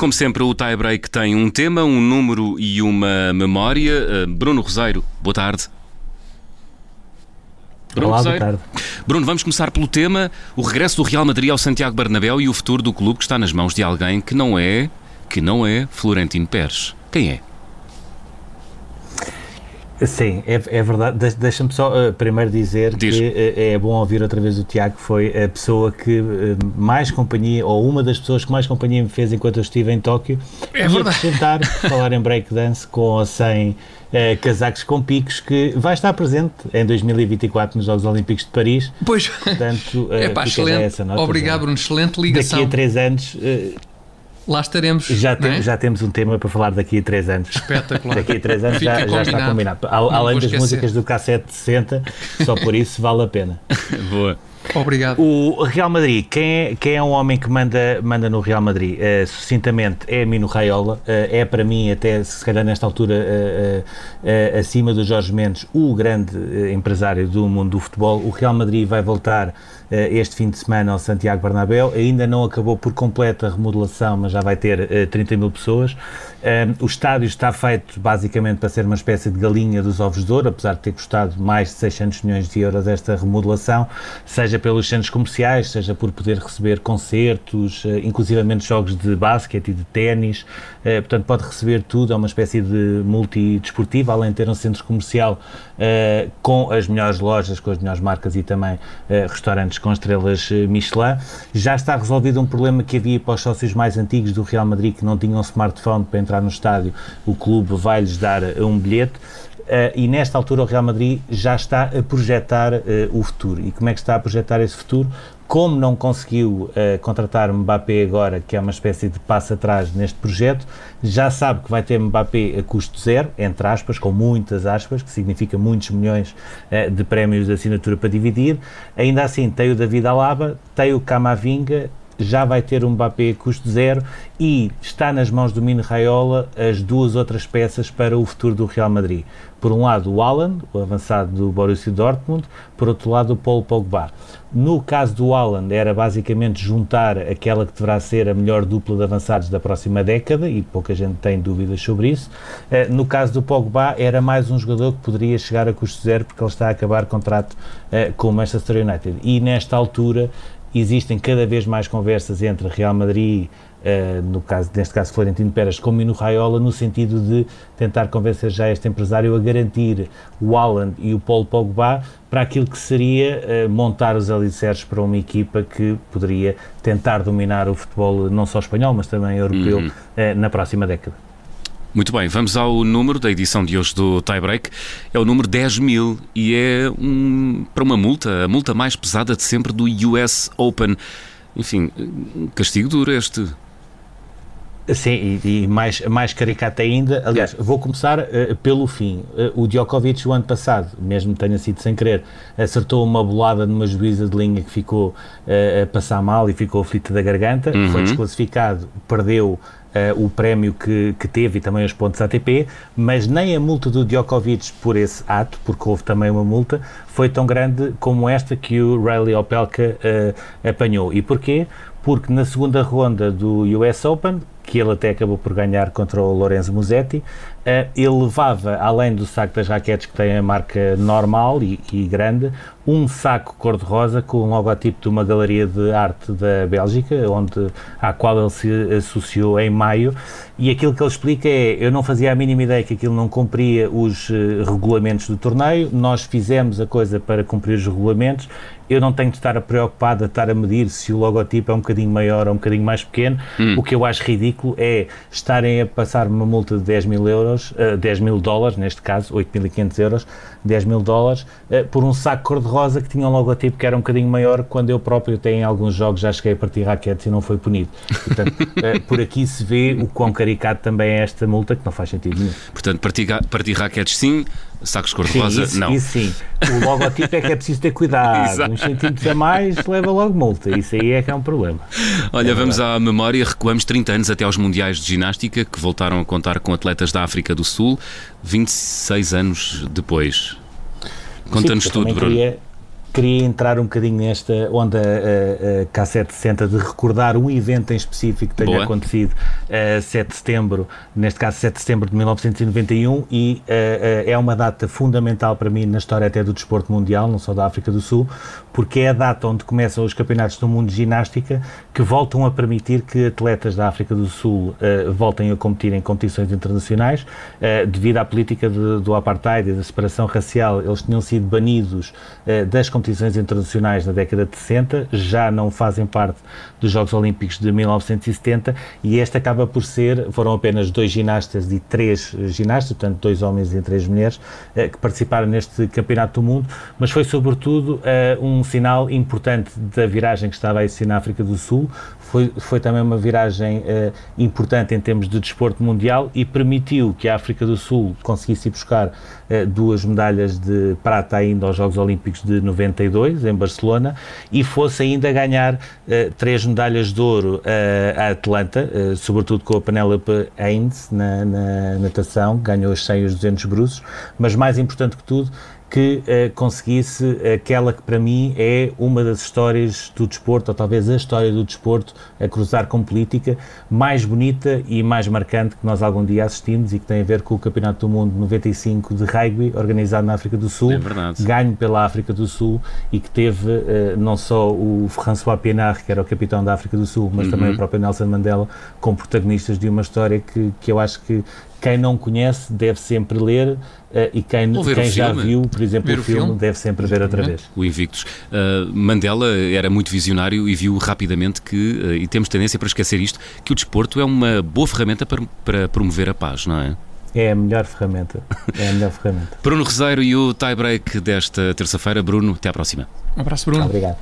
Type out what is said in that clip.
como sempre, o tie-break tem um tema, um número e uma memória. Uh, Bruno Roseiro, boa tarde. Bruno Olá, boa tarde. Bruno, vamos começar pelo tema, o regresso do Real Madrid ao Santiago Bernabéu e o futuro do clube que está nas mãos de alguém que não é, que não é Florentino Pérez. Quem é? Sim, é, é verdade. Deixa-me só uh, primeiro dizer Diz. que uh, é bom ouvir outra vez o Tiago, foi a pessoa que uh, mais companhia, ou uma das pessoas que mais companhia me fez enquanto eu estive em Tóquio. É verdade. tentar falar em breakdance com ou sem casacos com picos, que vai estar presente em 2024 nos Jogos Olímpicos de Paris. Pois, Portanto, é pá, excelente. Essa nota, Obrigado, Bruno, excelente ligação. Daqui a três anos lá estaremos. Já, tem, é? já temos um tema para falar daqui a 3 anos. Espetacular. Daqui a 3 anos já, já, está combinado. Além das músicas do cassete 60, só por isso vale a pena. Boa. Obrigado. O Real Madrid, quem é, quem é um homem que manda, manda no Real Madrid? Uh, sucintamente, é Mino Raiola. Uh, é para mim, até se calhar nesta altura, uh, acima do Jorge Mendes, o grande empresário do mundo do futebol. O Real Madrid vai voltar este fim de semana ao Santiago Bernabéu. Ainda não acabou por completa a remodelação, mas já vai ter 30 mil pessoas. o estádio está feito basicamente para ser uma espécie de galinha dos ovos de ouro, apesar de ter custado mais de 600 milhões de euros esta remodelação, seja pelos centros comerciais, seja por poder receber concertos, inclusivamente jogos de basquete e de ténis, portanto pode receber tudo, é uma espécie de multidesportivo, além de ter um centro comercial com as melhores lojas, com as melhores marcas e também restaurantes com estrelas eh, Michelin. Já está resolvido um problema que havia para os sócios mais antigos do Real Madrid que não tinham smartphone para entrar no estádio. O clube vai-lhes dar eh, um bilhete. Uh, e nesta altura o Real Madrid já está a projetar uh, o futuro. E como é que está a projetar esse futuro? Como não conseguiu uh, contratar Mbappé agora, que é uma espécie de passo atrás neste projeto, já sabe que vai ter Mbappé a custo zero, entre aspas, com muitas aspas, que significa muitos milhões de prémios de assinatura para dividir. Ainda assim, tem o David Alaba, tem o Camavinga já vai ter um Mbappé custo zero e está nas mãos do Mino Raiola as duas outras peças para o futuro do Real Madrid. Por um lado, o Alan, o avançado do Borussia Dortmund, por outro lado, o Paulo Pogba. No caso do Alan, era basicamente juntar aquela que deverá ser a melhor dupla de avançados da próxima década, e pouca gente tem dúvidas sobre isso. Eh, no caso do Pogba, era mais um jogador que poderia chegar a custo zero, porque ele está a acabar contrato eh, com o Manchester United. E nesta altura, existem cada vez mais conversas entre Real Madrid, uh, no caso, neste caso Florentino Pérez, com Mino Raiola, no sentido de tentar convencer já este empresário a garantir o Haaland e o Paulo Pogba para aquilo que seria uh, montar os alicerces para uma equipa que poderia tentar dominar o futebol não só espanhol, mas também europeu uhum. uh, na próxima década. Muito bem, vamos ao número da edição de hoje do Tiebreak. É o número 10 mil e é um, para uma multa, a multa mais pesada de sempre do US Open. Enfim, castigo duro este. Sim, e, e, mais, mais caricato ainda. Aliás, vou começar uh, pelo fim. Uh, o Djokovic, o ano passado, mesmo tenha sido sem querer, acertou uma bolada numa juíza de linha que ficou uh, a passar mal e ficou aflita da garganta, uhum. foi desclassificado, perdeu uh, o prémio que, que teve e também os pontos ATP, mas nem a multa do Djokovic por esse ato, porque houve também uma multa, foi tão grande como esta que o Riley Opelka uh, apanhou. E porquê? Porque na segunda ronda do US Open, que ele até acabou por ganhar contra o Lorenzo Musetti, ele levava, além do saco das raquetes que tem a marca normal e, e grande, um saco cor-de-rosa com um logotipo de uma galeria de arte da Bélgica, onde, à qual ele se associou em maio, e aquilo que ele explica é, eu não fazia a mínima ideia que aquilo não cumpria os uh, regulamentos do torneio, nós fizemos a coisa para cumprir os regulamentos, eu não tenho de estar preocupado a estar a medir se o logotipo é um bocadinho maior ou um bocadinho mais pequeno, hum. o que eu acho ridículo é estarem a passar uma multa de 10 mil euros, uh, eh, 10 mil dólares, neste caso, 8.500 euros, 10 mil dólares, uh, por um saco cor-de-rosa que tinha um logotipo que era um bocadinho maior, quando eu próprio tenho em alguns jogos já cheguei a partir raquetes e não foi punido. Portanto, uh, por aqui se vê o quão caricato também é esta multa, que não faz sentido nenhum. Portanto, partir, partir raquetes sim, sacos cor-de-rosa não. Isso sim. O logotipo é que é preciso ter cuidado. Uns centímetros a mais leva logo multa. Isso aí é que é um problema. Olha, é vamos à memória. Recuamos 30 anos até aos Mundiais de Ginástica, que voltaram a contar com atletas da África do Sul, 26 anos depois. Conta-nos tudo, Bruno. Queria queria entrar um bocadinho nesta onda uh, uh, K760 de recordar um evento em específico que tenha Boa. acontecido uh, 7 de setembro, neste caso 7 de setembro de 1991, e uh, é uma data fundamental para mim na história até do desporto mundial, não só da África do Sul, porque é a data onde começam os campeonatos do mundo de ginástica que voltam a permitir que atletas da África do Sul voltem a competir em competições internacionais. Devido à política de, do apartheid e da separação racial, eles tinham sido banidos das competições internacionais na década de 60, já não fazem parte dos Jogos Olímpicos de 1970 e este acaba por ser, foram apenas dois ginastas e três ginastas, portanto dois homens e três mulheres, que participaram neste Campeonato do Mundo, mas foi sobretudo um um sinal importante da viragem que estava a existir na África do Sul. Foi, foi também uma viragem uh, importante em termos de desporto mundial e permitiu que a África do Sul conseguisse buscar uh, duas medalhas de prata ainda aos Jogos Olímpicos de 92, em Barcelona, e fosse ainda ganhar uh, três medalhas de ouro a Atlanta, sobretudo com a Penélope Haynes na, na natação, ganhou os 100 e os 200 bruços, mas mais importante que tudo, que uh, conseguisse aquela que para mim é uma das histórias do desporto, ou talvez a história do desporto a cruzar com política, mais bonita e mais marcante que nós algum dia assistimos e que tem a ver com o Campeonato do Mundo 95 de rugby, organizado na África do Sul, é ganho pela África do Sul e que teve uh, não só o François Pienaar, que era o capitão da África do Sul, mas uhum. também o próprio Nelson Mandela, como protagonistas de uma história que, que eu acho que quem não conhece deve sempre ler uh, e quem, quem já viu, por exemplo, ver o filme, filme, deve sempre ver outra vez. O Invictus. Uh, Mandela era muito visionário e viu rapidamente que, uh, e temos tendência para esquecer isto, que o desporto é uma boa ferramenta para, para promover a paz, não é? É a melhor ferramenta. É a melhor ferramenta. Bruno Roseiro e o tie-break desta terça-feira. Bruno, até à próxima. Um abraço, Bruno. Obrigado.